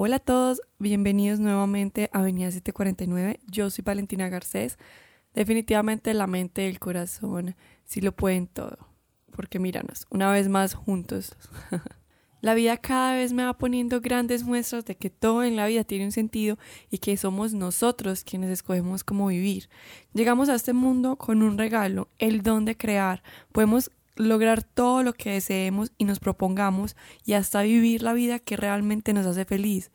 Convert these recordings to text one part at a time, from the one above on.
Hola a todos, bienvenidos nuevamente a Avenida 749. Yo soy Valentina Garcés. Definitivamente la mente y el corazón sí lo pueden todo. Porque míranos, una vez más juntos. la vida cada vez me va poniendo grandes muestras de que todo en la vida tiene un sentido y que somos nosotros quienes escogemos cómo vivir. Llegamos a este mundo con un regalo, el don de crear. Podemos lograr todo lo que deseemos y nos propongamos y hasta vivir la vida que realmente nos hace feliz.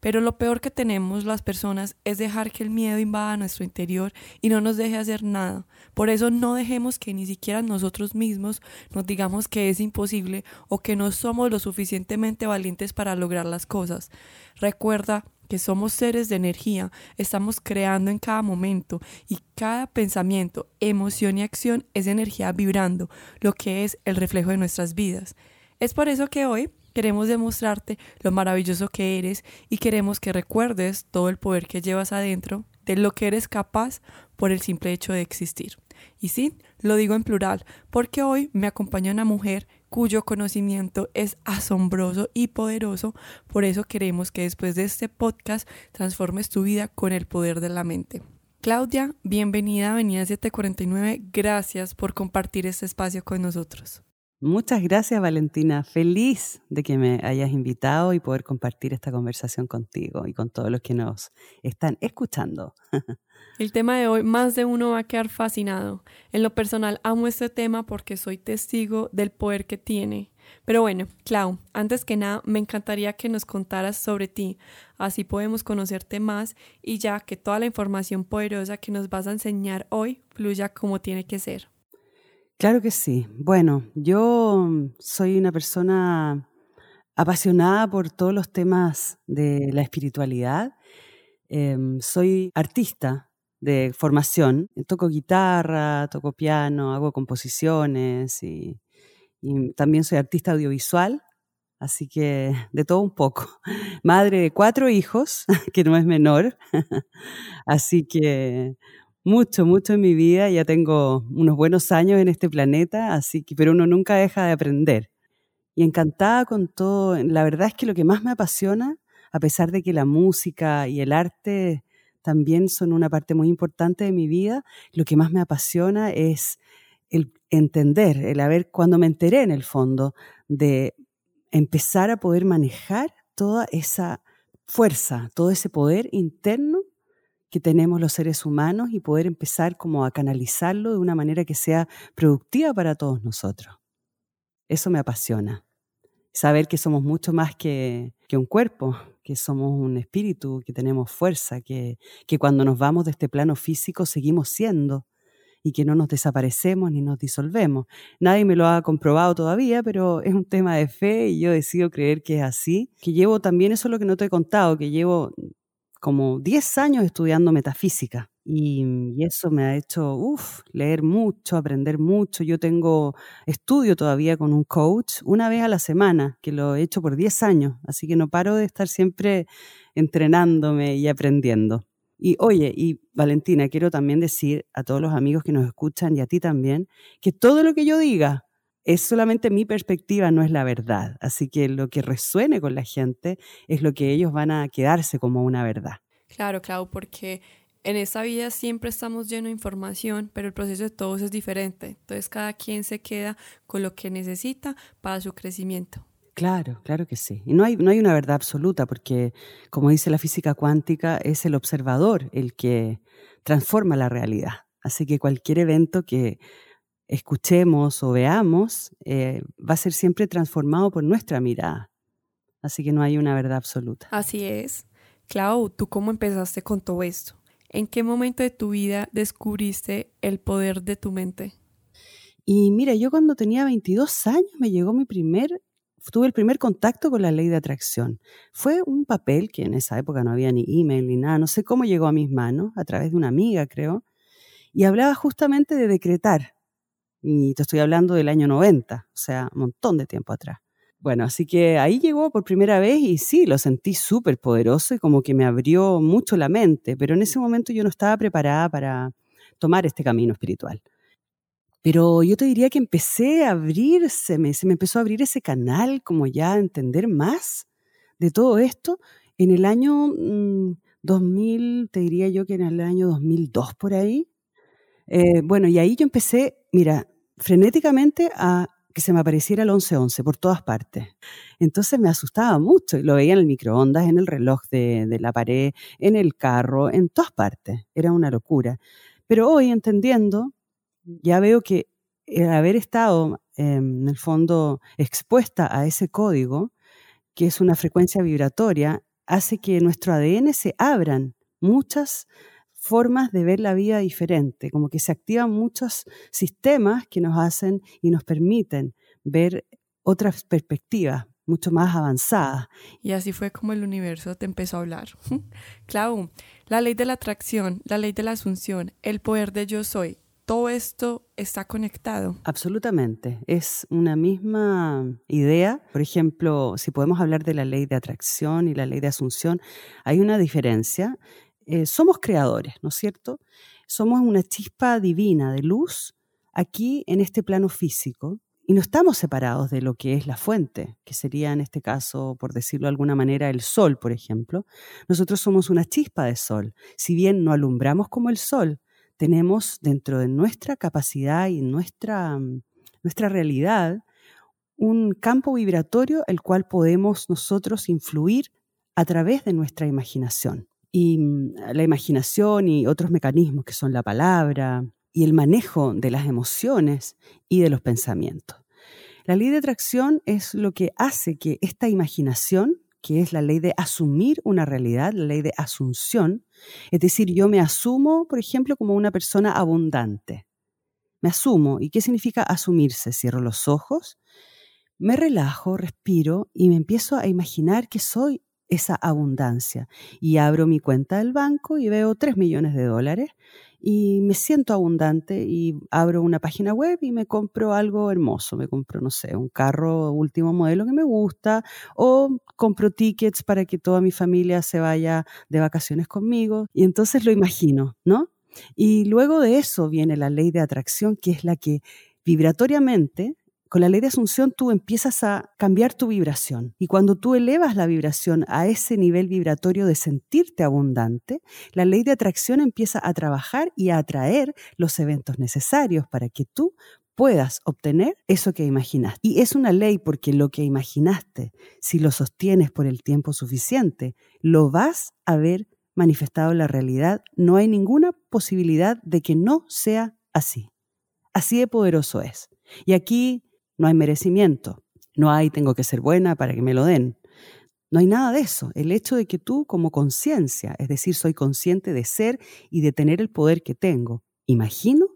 Pero lo peor que tenemos las personas es dejar que el miedo invada nuestro interior y no nos deje hacer nada. Por eso no dejemos que ni siquiera nosotros mismos nos digamos que es imposible o que no somos lo suficientemente valientes para lograr las cosas. Recuerda que somos seres de energía, estamos creando en cada momento y cada pensamiento, emoción y acción es energía vibrando, lo que es el reflejo de nuestras vidas. Es por eso que hoy queremos demostrarte lo maravilloso que eres y queremos que recuerdes todo el poder que llevas adentro, de lo que eres capaz por el simple hecho de existir. Y sí, lo digo en plural, porque hoy me acompaña una mujer cuyo conocimiento es asombroso y poderoso. Por eso queremos que después de este podcast transformes tu vida con el poder de la mente. Claudia, bienvenida a Avenida 749. Gracias por compartir este espacio con nosotros. Muchas gracias Valentina, feliz de que me hayas invitado y poder compartir esta conversación contigo y con todos los que nos están escuchando. El tema de hoy, más de uno va a quedar fascinado. En lo personal amo este tema porque soy testigo del poder que tiene. Pero bueno, Clau, antes que nada, me encantaría que nos contaras sobre ti, así podemos conocerte más y ya que toda la información poderosa que nos vas a enseñar hoy fluya como tiene que ser. Claro que sí. Bueno, yo soy una persona apasionada por todos los temas de la espiritualidad. Em, soy artista de formación. Toco guitarra, toco piano, hago composiciones y también soy artista audiovisual. Así que de todo un poco. Madre de cuatro hijos, que no es menor. Así que mucho, mucho en mi vida, ya tengo unos buenos años en este planeta, así que, pero uno nunca deja de aprender. Y encantada con todo, la verdad es que lo que más me apasiona, a pesar de que la música y el arte también son una parte muy importante de mi vida, lo que más me apasiona es el entender, el haber, cuando me enteré en el fondo de empezar a poder manejar toda esa fuerza, todo ese poder interno que tenemos los seres humanos y poder empezar como a canalizarlo de una manera que sea productiva para todos nosotros. Eso me apasiona. Saber que somos mucho más que, que un cuerpo, que somos un espíritu, que tenemos fuerza, que, que cuando nos vamos de este plano físico seguimos siendo y que no nos desaparecemos ni nos disolvemos. Nadie me lo ha comprobado todavía, pero es un tema de fe y yo decido creer que es así. Que llevo también, eso es lo que no te he contado, que llevo como 10 años estudiando metafísica y, eso me ha hecho leer mucho, aprender mucho. Yo tengo estudio todavía con un coach una vez a la semana, que lo he hecho por 10 años, así que no paro de estar siempre entrenándome y aprendiendo. Y oye, y Valentina, quiero también decir a todos los amigos que nos escuchan y a ti también, que todo lo que yo diga es solamente mi perspectiva, no es la verdad. Así que lo que resuene con la gente es lo que ellos van a quedarse como una verdad. Claro, claro, porque en esta vida siempre estamos llenos de información, pero el proceso de todos es diferente. Entonces cada quien se queda con lo que necesita para su crecimiento. Claro, claro que sí. Y no hay, no hay una verdad absoluta, porque como dice la física cuántica, es el observador el que transforma la realidad. Así que cualquier evento que escuchemos o veamos eh, va a ser siempre transformado por nuestra mirada. Así que no hay una verdad absoluta. Así es. Clau, ¿tú cómo empezaste con todo esto? ¿En qué momento de tu vida descubriste el poder de tu mente? Y mira, yo cuando tenía 22 años me llegó mi primer, tuve el primer contacto con la ley de atracción. Fue un papel que en esa época no había ni email ni nada, no sé cómo llegó a mis manos, a través de una amiga creo, y hablaba justamente de decretar, y te estoy hablando del año 90, o sea, un montón de tiempo atrás. Bueno, así que ahí llegó por primera vez y sí, lo sentí súper poderoso y como que me abrió mucho la mente, pero en ese momento yo no estaba preparada para tomar este camino espiritual. Pero yo te diría que empecé a abrirse, se me empezó a abrir ese canal, como ya a entender más de todo esto, En el año 2000, mm, te diría yo que en el año 2002 por ahí. Eh, bueno, y ahí yo empecé, mira, frenéticamente a que se me apareciera el 1111 por todas partes. Entonces me asustaba mucho y lo veía en el microondas, en el reloj de, de la pared, en el carro, en todas partes. Era una locura. Pero hoy entendiendo, ya veo que el haber estado em, en el fondo expuesta a ese código, que es una frecuencia vibratoria, hace que nuestro ADN se abran muchas formas de ver la vida diferente, como que se activan muchos sistemas que nos hacen y nos permiten ver otras perspectivas mucho más avanzadas. Y así fue como el universo te empezó a hablar. Clau, la ley de la atracción, la ley de la asunción, el poder de yo soy, todo esto está conectado. Absolutamente, es una misma idea. Por ejemplo, si podemos hablar de la ley de atracción y la ley de asunción, hay una diferencia. Eh, somos creadores, ¿no es cierto? Somos una chispa divina de luz aquí en este plano físico y no estamos separados de lo que es la fuente, que sería en este caso, por decirlo de alguna manera, el sol, por ejemplo. Nosotros somos una chispa de sol. Si bien no alumbramos como el sol, tenemos dentro de nuestra capacidad y nuestra, nuestra realidad un campo vibratorio el cual podemos nosotros influir a través de nuestra imaginación. Y mm, la imaginación y otros mecanismos que son la palabra y el manejo de las emociones y de los pensamientos. La ley de atracción es lo que hace que esta imaginación que es la ley de asumir una realidad, la ley de asunción. Es decir, yo me asumo, por ejemplo, como una persona abundante. Me asumo. ¿Y qué significa asumirse? Cierro los ojos, me relajo, respiro y me empiezo a imaginar que soy esa abundancia. Y abro mi cuenta del banco y veo 3 millones de dólares y me siento abundante y abro una página web y me compro algo hermoso. Me compro, no sé, un carro último modelo que me gusta o compro tickets para que toda mi familia se vaya de vacaciones conmigo. Y entonces lo imagino, ¿no? Y luego de eso viene la ley de atracción, que es la que vibratoriamente con la ley de asunción tú empiezas a cambiar tu vibración. Y cuando tú elevas la vibración a ese nivel vibratorio de sentirte abundante, la ley de atracción empieza a trabajar y a atraer los eventos necesarios para que tú puedas obtener eso que imaginaste. Y es una ley porque lo que imaginaste, si lo sostienes por el tiempo suficiente, lo vas a ver manifestado en la realidad. No hay ninguna posibilidad de que no sea así. Así de poderoso es. Y aquí no hay merecimiento, no hay tengo que ser buena para que me lo den. No hay nada de eso. El hecho de que tú como conciencia, es decir, soy consciente de ser y de tener el poder que tengo, imagino,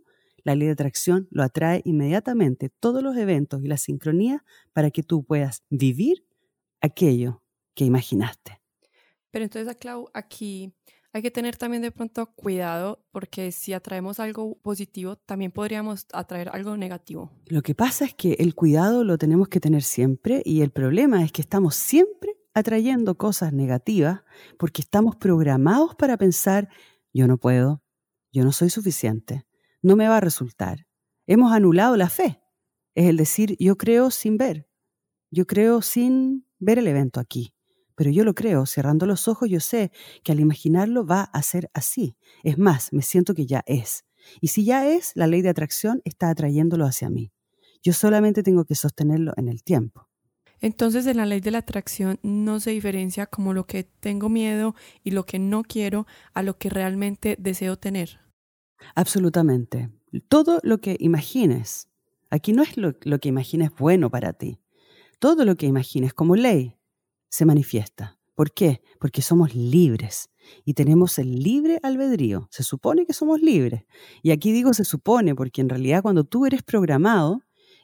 la ley de atracción lo atrae inmediatamente todos los eventos y la sincronía para que tú puedas vivir aquello que imaginaste. Pero entonces, Clau, aquí hay que tener también de pronto cuidado porque si atraemos algo positivo, también podríamos atraer algo negativo. Lo que pasa es que el cuidado lo tenemos que tener siempre y el problema es que estamos siempre atrayendo cosas negativas porque estamos programados para pensar, yo no puedo, yo no soy suficiente, no me va a resultar. Hemos anulado la fe. Es el decir, yo creo sin ver, yo creo sin ver el evento aquí pero yo lo creo, cerrando los ojos yo sé que al imaginarlo va a ser así. Es más, me siento que ya es. Y si ya es, la ley de atracción está atrayéndolo hacia mí. Yo solamente tengo que sostenerlo en el tiempo. Entonces en la ley de la atracción no se diferencia como lo que tengo miedo y lo que no quiero a lo que realmente deseo tener. Absolutamente. Todo lo que imagines, aquí no es lo, lo que imagines bueno para ti. Todo lo que imagines como ley se manifiesta. ¿Por qué? Porque somos libres y tenemos el libre albedrío. Se supone que somos libres. Y aquí digo se supone porque en realidad cuando tú eres programado,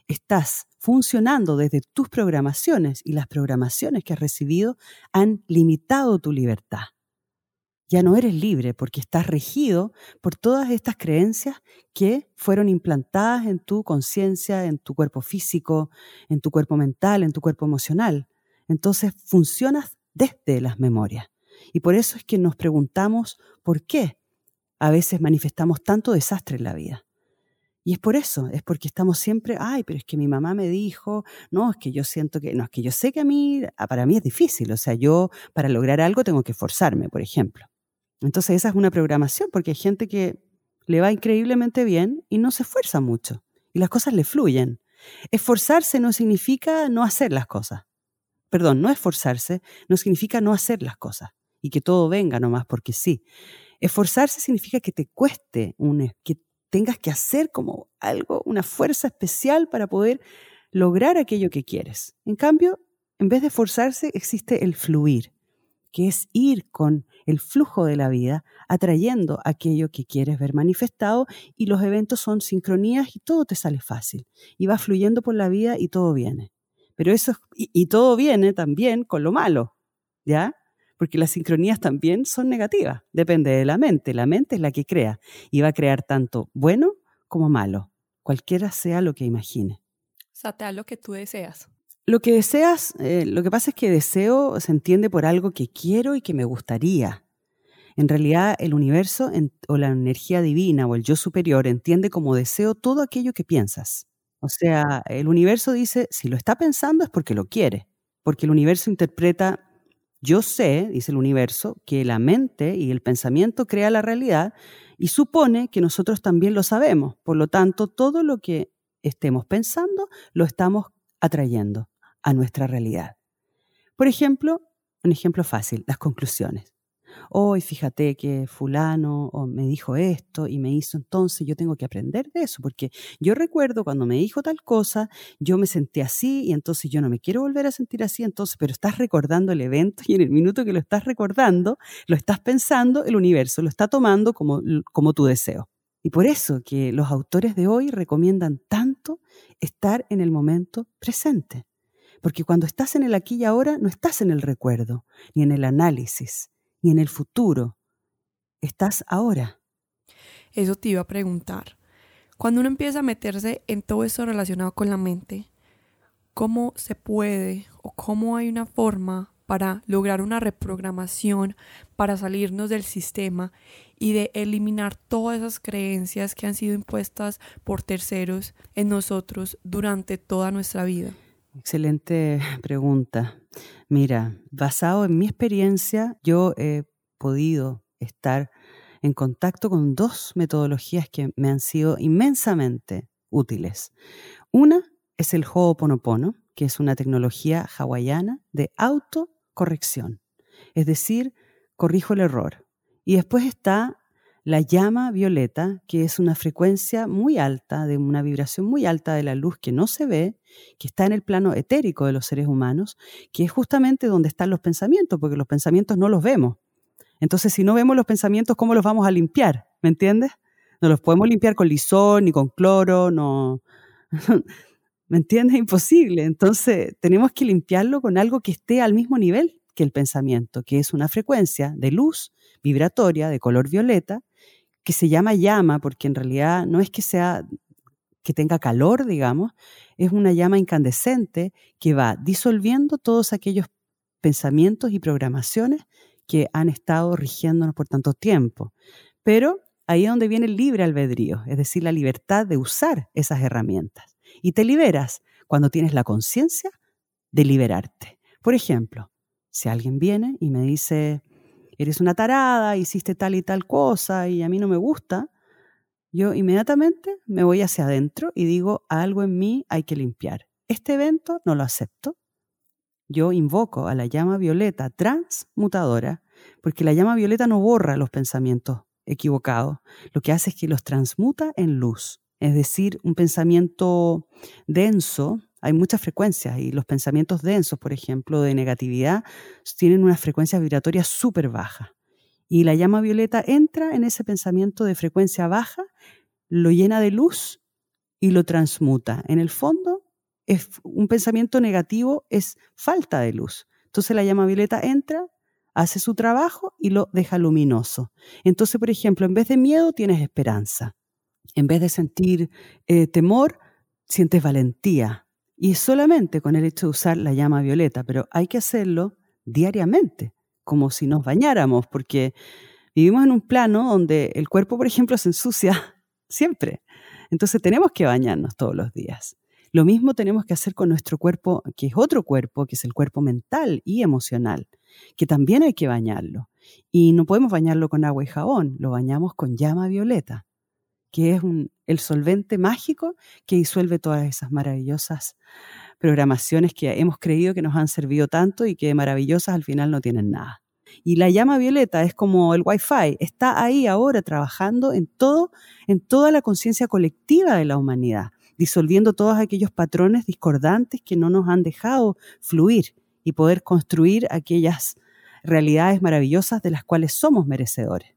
estás funcionando desde tus programaciones y las programaciones que has recibido han limitado tu libertad. Ya no eres libre porque estás regido por todas estas creencias que fueron implantadas en tu conciencia, en tu cuerpo físico, en tu cuerpo mental, en tu cuerpo emocional. Entonces funcionas desde las memorias. Y por eso es que nos preguntamos por qué a veces manifestamos tanto desastre en la vida. Y es por eso, es porque estamos siempre, ay, pero es que mi mamá me dijo, no, es que yo siento que, no, es que yo sé que a mí, ah, para mí es difícil, o sea, yo para lograr algo tengo que esforzarme, por ejemplo. Entonces esa es una programación, porque hay gente que le va increíblemente bien y no se esfuerza mucho, y las cosas le fluyen. Esforzarse no significa no hacer las cosas. Perdón, no esforzarse no significa no hacer las cosas y que todo venga nomás porque sí. Esforzarse significa que te cueste, un, que tengas que hacer como algo, una fuerza especial para poder lograr aquello que quieres. En cambio, en vez de esforzarse, existe el fluir, que es ir con el flujo de la vida, atrayendo aquello que quieres ver manifestado y los eventos son sincronías y todo te sale fácil. Y vas fluyendo por la vida y todo viene. Pero eso, y, y todo viene también con lo malo, ¿ya? porque las sincronías también son negativas, depende de la mente, la mente es la que crea y va a crear tanto bueno como malo, cualquiera sea lo que imagine. O sea, te da lo que tú deseas. Lo que deseas, eh, lo que pasa es que deseo se entiende por algo que quiero y que me gustaría. En realidad, el universo o la energía divina o el yo superior entiende como deseo todo aquello que piensas. O sea, el universo dice, si lo está pensando es porque lo quiere, porque el universo interpreta yo sé, dice el universo, que la mente y el pensamiento crea la realidad y supone que nosotros también lo sabemos. Por lo tanto, todo lo que estemos pensando lo estamos atrayendo a nuestra realidad. Por ejemplo, un ejemplo fácil, las conclusiones hoy fíjate que fulano me dijo esto y me hizo entonces, yo tengo que aprender de eso, porque yo recuerdo cuando me dijo tal cosa, yo me sentí así y entonces yo no me quiero volver a sentir así, entonces, pero estás recordando el evento y en el minuto que lo estás recordando, lo estás pensando, el universo lo está tomando como, como tu deseo. Y por eso que los autores de hoy recomiendan tanto estar en el momento presente. Porque cuando estás en el aquí y ahora, no estás en el recuerdo, ni en el análisis, en el futuro. Estás ahora. Eso te iba a preguntar. Cuando uno empieza a meterse en todo esto relacionado con la mente, ¿cómo se puede o cómo hay una forma para lograr una reprogramación, para salirnos del sistema y de eliminar todas esas creencias que han sido impuestas por terceros en nosotros durante toda nuestra vida? Excelente pregunta. Mira, basado en mi experiencia, yo he podido estar en contacto con dos metodologías que me han sido inmensamente útiles. Una es el Ho'oponopono, que es una tecnología hawaiana de autocorrección, es decir, corrijo el error. Y después está la llama violeta, que es una frecuencia muy alta, de una vibración muy alta de la luz que no se ve, que está en el plano etérico de los seres humanos, que es justamente donde están los pensamientos, porque los pensamientos no los vemos. Entonces, si no vemos los pensamientos, ¿cómo los vamos a limpiar? ¿Me entiendes? No los podemos limpiar con lisón ni con cloro, no. ¿Me entiendes? Imposible. Entonces, tenemos que limpiarlo con algo que esté al mismo nivel que el pensamiento, que es una frecuencia de luz vibratoria de color violeta que se llama llama, porque en realidad no es que sea que tenga calor, digamos, es una llama incandescente que va disolviendo todos aquellos pensamientos y programaciones que han estado rigiéndonos por tanto tiempo. Pero ahí es donde viene el libre albedrío, es decir, la libertad de usar esas herramientas. Y te liberas cuando tienes la conciencia de liberarte. Por ejemplo, si alguien viene y me dice, eres una tarada, hiciste tal y tal cosa y a mí no me gusta, yo inmediatamente me voy hacia adentro y digo, algo en mí hay que limpiar. Este evento no lo acepto. Yo invoco a la llama violeta transmutadora, porque la llama violeta no borra los pensamientos equivocados, lo que hace es que los transmuta en luz. Es decir, un pensamiento denso, hay muchas frecuencias y los pensamientos densos, por ejemplo, de negatividad, tienen una frecuencia vibratoria súper baja. Y la llama violeta entra en ese pensamiento de frecuencia baja, lo llena de luz y lo transmuta. En el fondo, es un pensamiento negativo es falta de luz. Entonces la llama violeta entra, hace su trabajo y lo deja luminoso. Entonces, por ejemplo, en vez de miedo tienes esperanza. En vez de sentir eh, temor, sientes valentía. Y solamente con el hecho de usar la llama violeta, pero hay que hacerlo diariamente, como si nos bañáramos, porque vivimos en un plano donde el cuerpo, por ejemplo, se ensucia siempre. Entonces tenemos que bañarnos todos los días. Lo mismo tenemos que hacer con nuestro cuerpo, que es otro cuerpo, que es el cuerpo mental y emocional, que también hay que bañarlo. Y no podemos bañarlo con agua y jabón, lo bañamos con llama violeta, que es el solvente mágico que disuelve todas esas maravillosas programaciones que hemos creído que nos han servido tanto y que maravillosas al final no tienen nada. Y la llama violeta es como el wifi, está ahí ahora trabajando en todo, en toda la conciencia colectiva de la humanidad, disolviendo todos aquellos patrones discordantes que no nos han dejado fluir y poder construir aquellas realidades maravillosas de las cuales somos merecedores.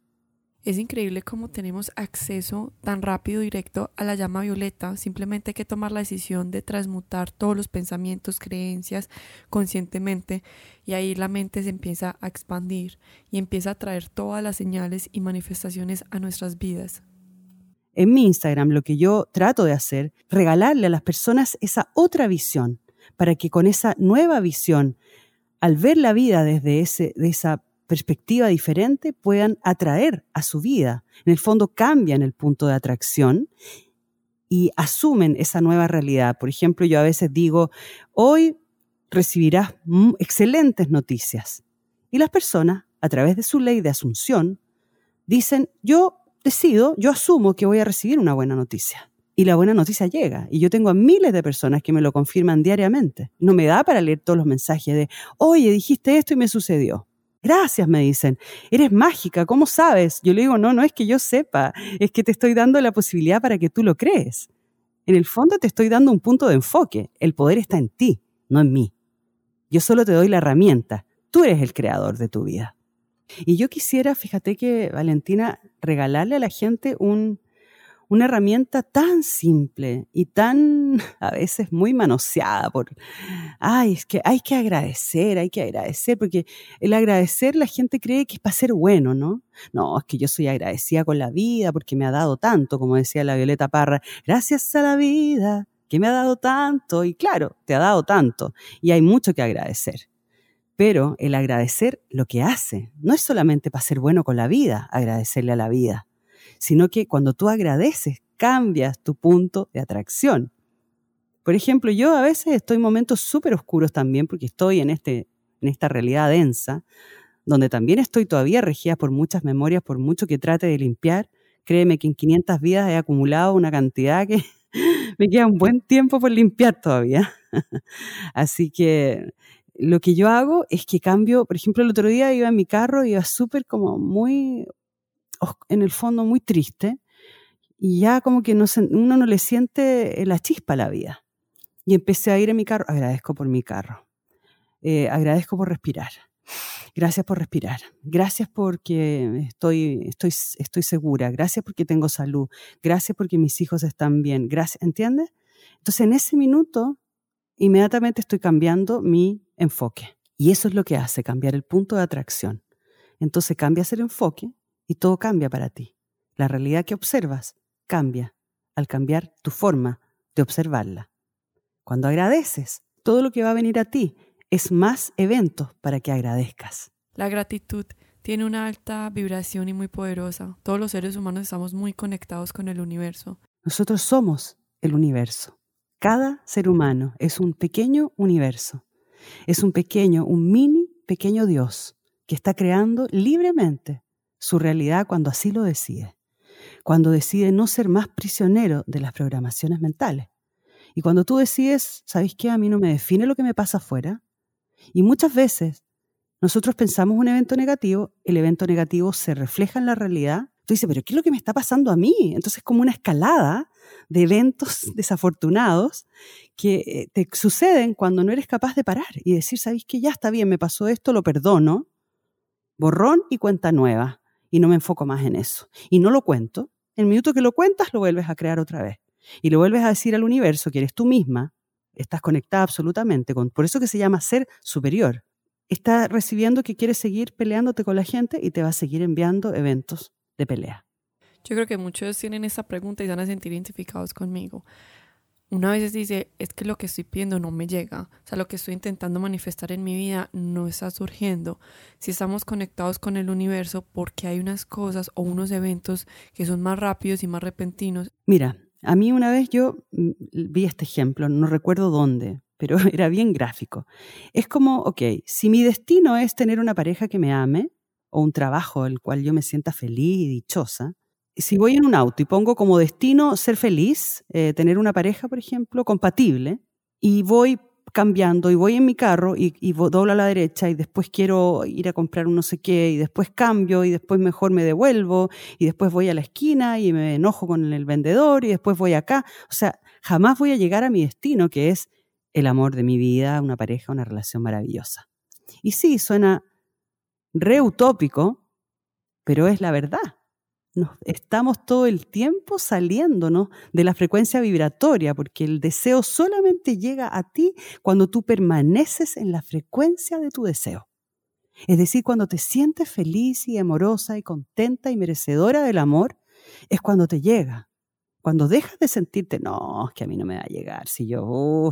Es increíble cómo tenemos acceso tan rápido y directo a la llama violeta. Simplemente hay que tomar la decisión de transmutar todos los pensamientos, creencias conscientemente y ahí la mente se empieza a expandir y empieza a traer todas las señales y manifestaciones a nuestras vidas. En mi Instagram lo que yo trato de hacer, regalarle a las personas esa otra visión para que con esa nueva visión, al ver la vida desde ese, de esa perspectiva diferente puedan atraer a su vida. En el fondo cambian el punto de atracción y asumen esa nueva realidad. Por ejemplo, yo a veces digo, hoy recibirás excelentes noticias. Y las personas, a través de su ley de asunción, dicen, yo decido, yo asumo que voy a recibir una buena noticia. Y la buena noticia llega. Y yo tengo a miles de personas que me lo confirman diariamente. No me da para leer todos los mensajes de, oye, dijiste esto y me sucedió. Gracias, me dicen. Eres mágica, ¿cómo sabes? Yo le digo, no, no es que yo sepa, es que te estoy dando la posibilidad para que tú lo crees. En el fondo te estoy dando un punto de enfoque. El poder está en ti, no en mí. Yo solo te doy la herramienta. Tú eres el creador de tu vida. Y yo quisiera, fíjate que, Valentina, regalarle a la gente un, una herramienta tan simple y tan a veces muy manoseada por, ay, es que hay que agradecer, hay que agradecer, porque el agradecer la gente cree que es para ser bueno, ¿no? No, es que yo soy agradecida con la vida porque me ha dado tanto, como decía la Violeta Parra, gracias a la vida que me ha dado tanto, y claro, te ha dado tanto, y hay mucho que agradecer. Pero el agradecer lo que hace no es solamente para ser bueno con la vida, agradecerle a la vida, sino que cuando tú agradeces, cambias tu punto de atracción. Por ejemplo, yo a veces estoy en momentos súper oscuros también porque estoy en, este, en esta realidad densa, donde también estoy todavía regida por muchas memorias, por mucho que trate de limpiar. Créeme que en 500 vidas he acumulado una cantidad que me queda un buen tiempo por limpiar todavía. Así que lo que yo hago es que cambio, por ejemplo, el otro día iba en mi carro iba súper como muy en el fondo muy triste y ya como que no uno no le siente la chispa a la vida. Y empecé a ir en mi carro, agradezco por mi carro, eh, agradezco por respirar, gracias por respirar, gracias porque estoy, estoy, estoy segura, gracias porque tengo salud, gracias porque mis hijos están bien, gracias, ¿entiendes? Entonces en ese minuto inmediatamente estoy cambiando mi enfoque. Y eso es lo que hace, cambiar el punto de atracción. Entonces cambias el enfoque y todo cambia para ti. La realidad que observas cambia al cambiar tu forma de observarla. Cuando agradeces, todo lo que va a venir a ti es más eventos para que agradezcas. La gratitud tiene una alta vibración y muy poderosa. Todos los seres humanos estamos muy conectados con el universo. Nosotros somos el universo. Cada ser humano es un pequeño universo. Es un pequeño, un mini pequeño Dios que está creando libremente su realidad cuando así lo decide, cuando decide no ser más prisionero de las programaciones mentales. Y cuando tú decides, ¿sabes qué? A mí no me define lo que me pasa afuera. Y muchas veces nosotros pensamos un evento negativo, el evento negativo se refleja en la realidad. Tú dices, pero ¿qué es lo que me está pasando a mí? Entonces es como una escalada de eventos desafortunados que eh, te suceden cuando no eres capaz de parar y decir, ¿sabes qué? Ya está bien, me pasó esto, lo perdono. Borrón y cuenta nueva y no me enfoco más en eso. Y no lo cuento. El minuto que lo cuentas, lo vuelves a crear otra vez. Y lo vuelves a decir al universo que eres tú misma, estás conectada absolutamente con, por eso que se llama ser superior. Está recibiendo que quieres seguir peleándote con la gente y te va a seguir enviando eventos de pelea. Yo creo que muchos tienen esa pregunta y van a sentir identificados conmigo una vez dice, es que lo que estoy pidiendo no me llega, o sea, lo que estoy intentando manifestar en mi vida no está surgiendo. Si estamos conectados con el universo, porque hay unas cosas o unos eventos que son más rápidos y más repentinos. Mira, A mí una vez yo mm, vi este ejemplo, no recuerdo dónde, pero era bien gráfico. Es como, ok, si mi destino es tener una pareja que me ame o un trabajo el cual yo me sienta feliz y dichosa, si voy en un auto y pongo como destino ser feliz, eh, tener una pareja, por ejemplo, compatible, y voy cambiando y voy en mi carro y, y, doblo a la derecha y después quiero ir a comprar un no sé qué y después cambio y después mejor me devuelvo y después voy a la esquina y me enojo con el vendedor y después voy acá. O sea, jamás voy a llegar a mi destino, que es el amor de mi vida, una pareja, una relación maravillosa. Y sí, suena re utópico, pero es la verdad estamos todo el tiempo saliéndonos de la frecuencia vibratoria, porque el deseo solamente llega a ti cuando tú permaneces en la frecuencia de tu deseo. Es decir, cuando te sientes feliz y amorosa y contenta y merecedora del amor, es cuando te llega. Cuando dejas de sentirte, no, es que a mí no me va a llegar, si yo, uh,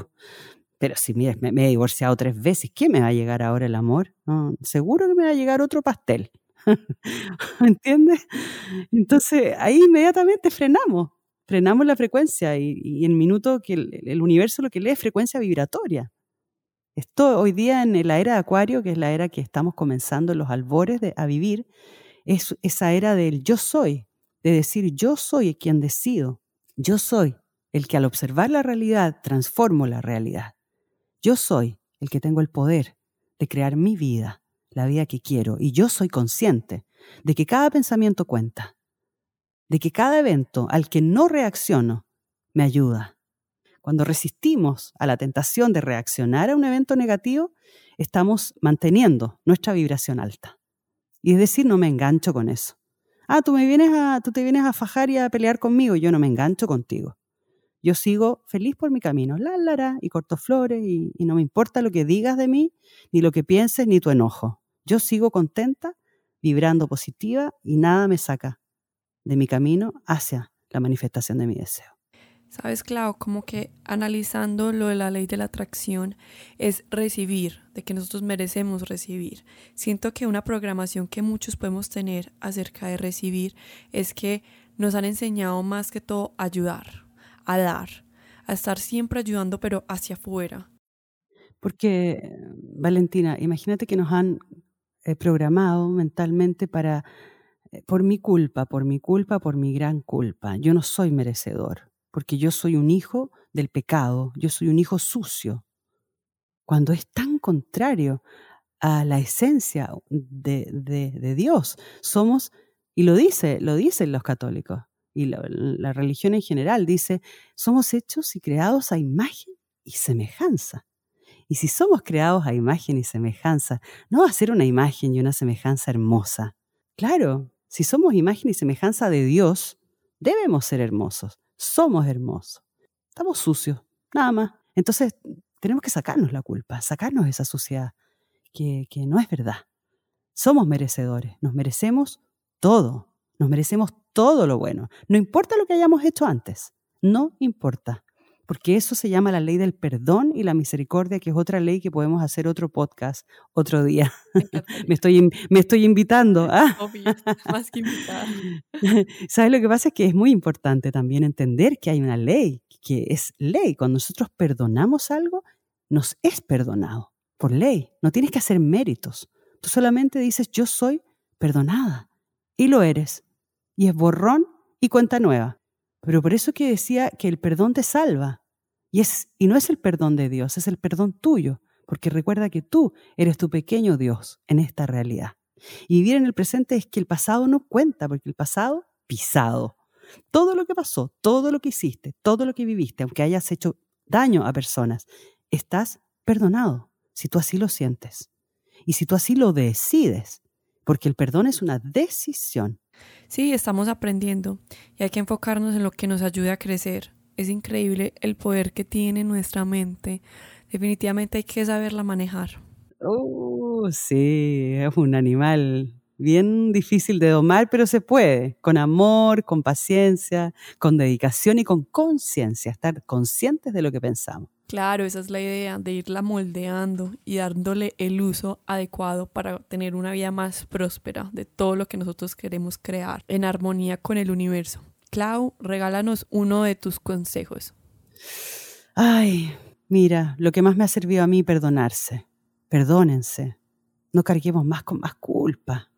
pero si me, me, he divorciado tres veces, ¿qué me va a llegar ahora el amor? seguro que me va a llegar otro pastel. ¿Me entiendes? Entonces ahí inmediatamente frenamos, frenamos la frecuencia y, en minuto que el, universo lo que lee es frecuencia vibratoria. Esto hoy día en la era de Acuario, que es la era que estamos comenzando los albores de, a vivir, es esa era del yo soy, de decir yo soy quien decido, yo soy el que al observar la realidad transformo la realidad. Yo soy el que tengo el poder de crear mi vida la vida que quiero y yo soy consciente de que cada pensamiento cuenta, de que cada evento al que no reacciono me ayuda. Cuando resistimos a la tentación de reaccionar a un evento negativo, estamos manteniendo nuestra vibración alta. Y es decir, no me engancho con eso. Ah, tú, me vienes a, tú te vienes a fajar y a pelear conmigo, yo no me engancho contigo. Yo sigo feliz por mi camino, la, la, y corto flores, y, y no me importa lo que digas de mí, ni lo que pienses, ni tu enojo. Yo sigo contenta, vibrando positiva y nada me saca de mi camino hacia la manifestación de mi deseo. Sabes, Clau, como que analizando lo de la ley de la atracción es recibir, de que nosotros merecemos recibir. Siento que una programación que muchos podemos tener acerca de recibir es que nos han enseñado más que todo a ayudar, a dar, a estar siempre ayudando pero hacia afuera. Porque, Valentina, imagínate que nos han programado mentalmente para, eh, por mi culpa, por mi culpa, por mi gran culpa. Yo no soy merecedor, porque yo soy un hijo del pecado, yo soy un hijo sucio. Cuando es tan contrario a la esencia de, de, Dios, somos, y lo dice, lo dicen los católicos, y la, la religión en general dice, somos hechos y creados a imagen y semejanza. Y si somos creados a imagen y semejanza, ¿no va a ser una imagen y una semejanza hermosa? Claro, si somos imagen y semejanza de Dios, debemos ser hermosos. Somos hermosos. Estamos sucios, nada más. Entonces, tenemos que sacarnos la culpa, sacarnos esa suciedad, que, que no es verdad. Somos merecedores, nos merecemos todo, nos merecemos todo lo bueno. No importa lo que hayamos hecho antes, no importa porque eso se llama la ley del perdón y la misericordia, que es otra ley que podemos hacer otro podcast otro día. me, estoy, me estoy invitando. ¿ah? más que invitar. ¿Sabes lo que pasa? Es que es muy importante también entender que hay una ley, que es ley. Cuando nosotros perdonamos algo, nos es perdonado por ley. No tienes que hacer méritos. Tú solamente dices, yo soy perdonada. Y lo eres. Y es borrón y cuenta nueva. Pero por eso que decía que el perdón te salva. Y, es, y no es el perdón de Dios, es el perdón tuyo. Porque recuerda que tú eres tu pequeño Dios en esta realidad. Y vivir en el presente es que el pasado no cuenta, porque el pasado, pisado. Todo lo que pasó, todo lo que hiciste, todo lo que viviste, aunque hayas hecho daño a personas, estás perdonado, si tú así lo sientes. Y si tú así lo decides, porque el perdón es una decisión. Sí, estamos aprendiendo y hay que enfocarnos en lo que nos ayude a crecer. Es increíble el poder que tiene nuestra mente. Definitivamente hay que saberla manejar. Oh, sí, es un animal bien difícil de domar, pero se puede, con amor, con paciencia, con dedicación y con conciencia, estar conscientes de lo que pensamos. Claro, esa es la idea, de irla moldeando y dándole el uso adecuado para tener una vida más próspera de todo lo que nosotros queremos crear en armonía con el universo. Clau, regálanos uno de tus consejos. Ay, mira, lo que más me ha servido a mí perdonarse. Perdónense. No carguemos más con más culpa.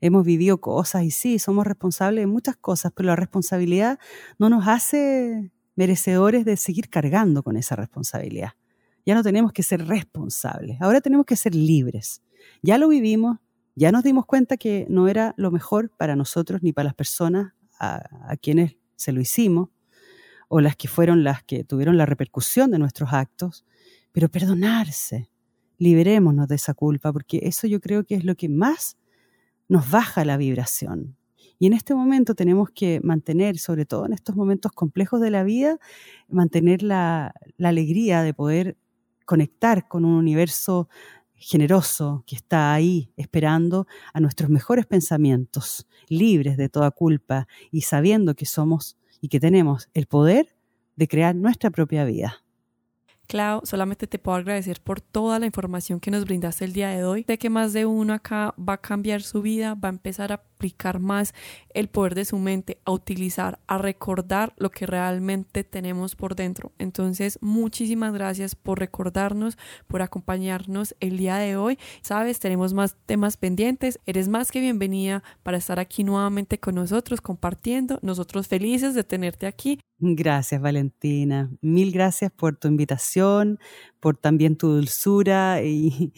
Hemos vivido cosas y sí, somos responsables de muchas cosas, pero la responsabilidad no nos hace merecedores de seguir cargando con esa responsabilidad. Ya no tenemos que ser responsables, ahora tenemos que ser libres. Ya lo vivimos, ya nos dimos cuenta que no era lo mejor para nosotros ni para las personas a, quienes se lo hicimos, o las que fueron las que tuvieron la repercusión de nuestros actos, pero perdonarse, liberémonos de esa culpa, porque eso yo creo que es lo que más nos baja la vibración. Y en este momento tenemos que mantener, sobre todo en estos momentos complejos de la vida, mantener la, alegría de poder conectar con un universo generoso que está ahí esperando a nuestros mejores pensamientos, libres de toda culpa y sabiendo que somos y que tenemos el poder de crear nuestra propia vida. Clau, solamente te puedo agradecer por toda la información que nos brindaste el día de hoy. Sé que más de uno acá va a cambiar su vida, va a empezar a aplicar más el poder de su mente, a utilizar, a recordar lo que realmente tenemos por dentro. Entonces, muchísimas gracias por recordarnos, por acompañarnos el día de hoy. Sabes, tenemos más temas pendientes. Eres más que bienvenida para estar aquí nuevamente con nosotros compartiendo. Nosotros felices de tenerte aquí. Gracias, Valentina. Mil gracias por tu invitación, por también tu dulzura y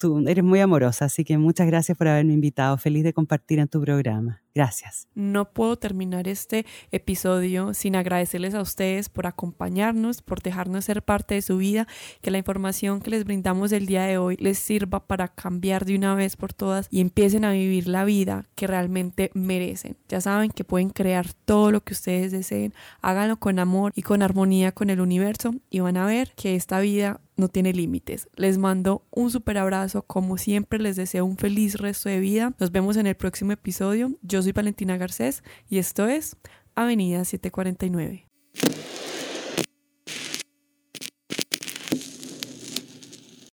tú eres muy amorosa, así que muchas gracias por haberme invitado. Feliz de compartir en tu programa. Gracias. No puedo terminar este episodio sin agradecerles a ustedes por acompañarnos, por dejarnos ser parte de su vida, que la información que les brindamos el día de hoy les sirva para cambiar de una vez por todas y empiecen a vivir la vida que realmente merecen. Ya saben que pueden crear todo lo que ustedes deseen, háganlo con amor y con armonía con el universo y van a ver que esta vida no tiene límites. Les mando un super abrazo, como siempre les deseo un feliz resto de vida. Nos vemos en el próximo episodio. Yo soy Valentina Garcés y esto es Avenida 749.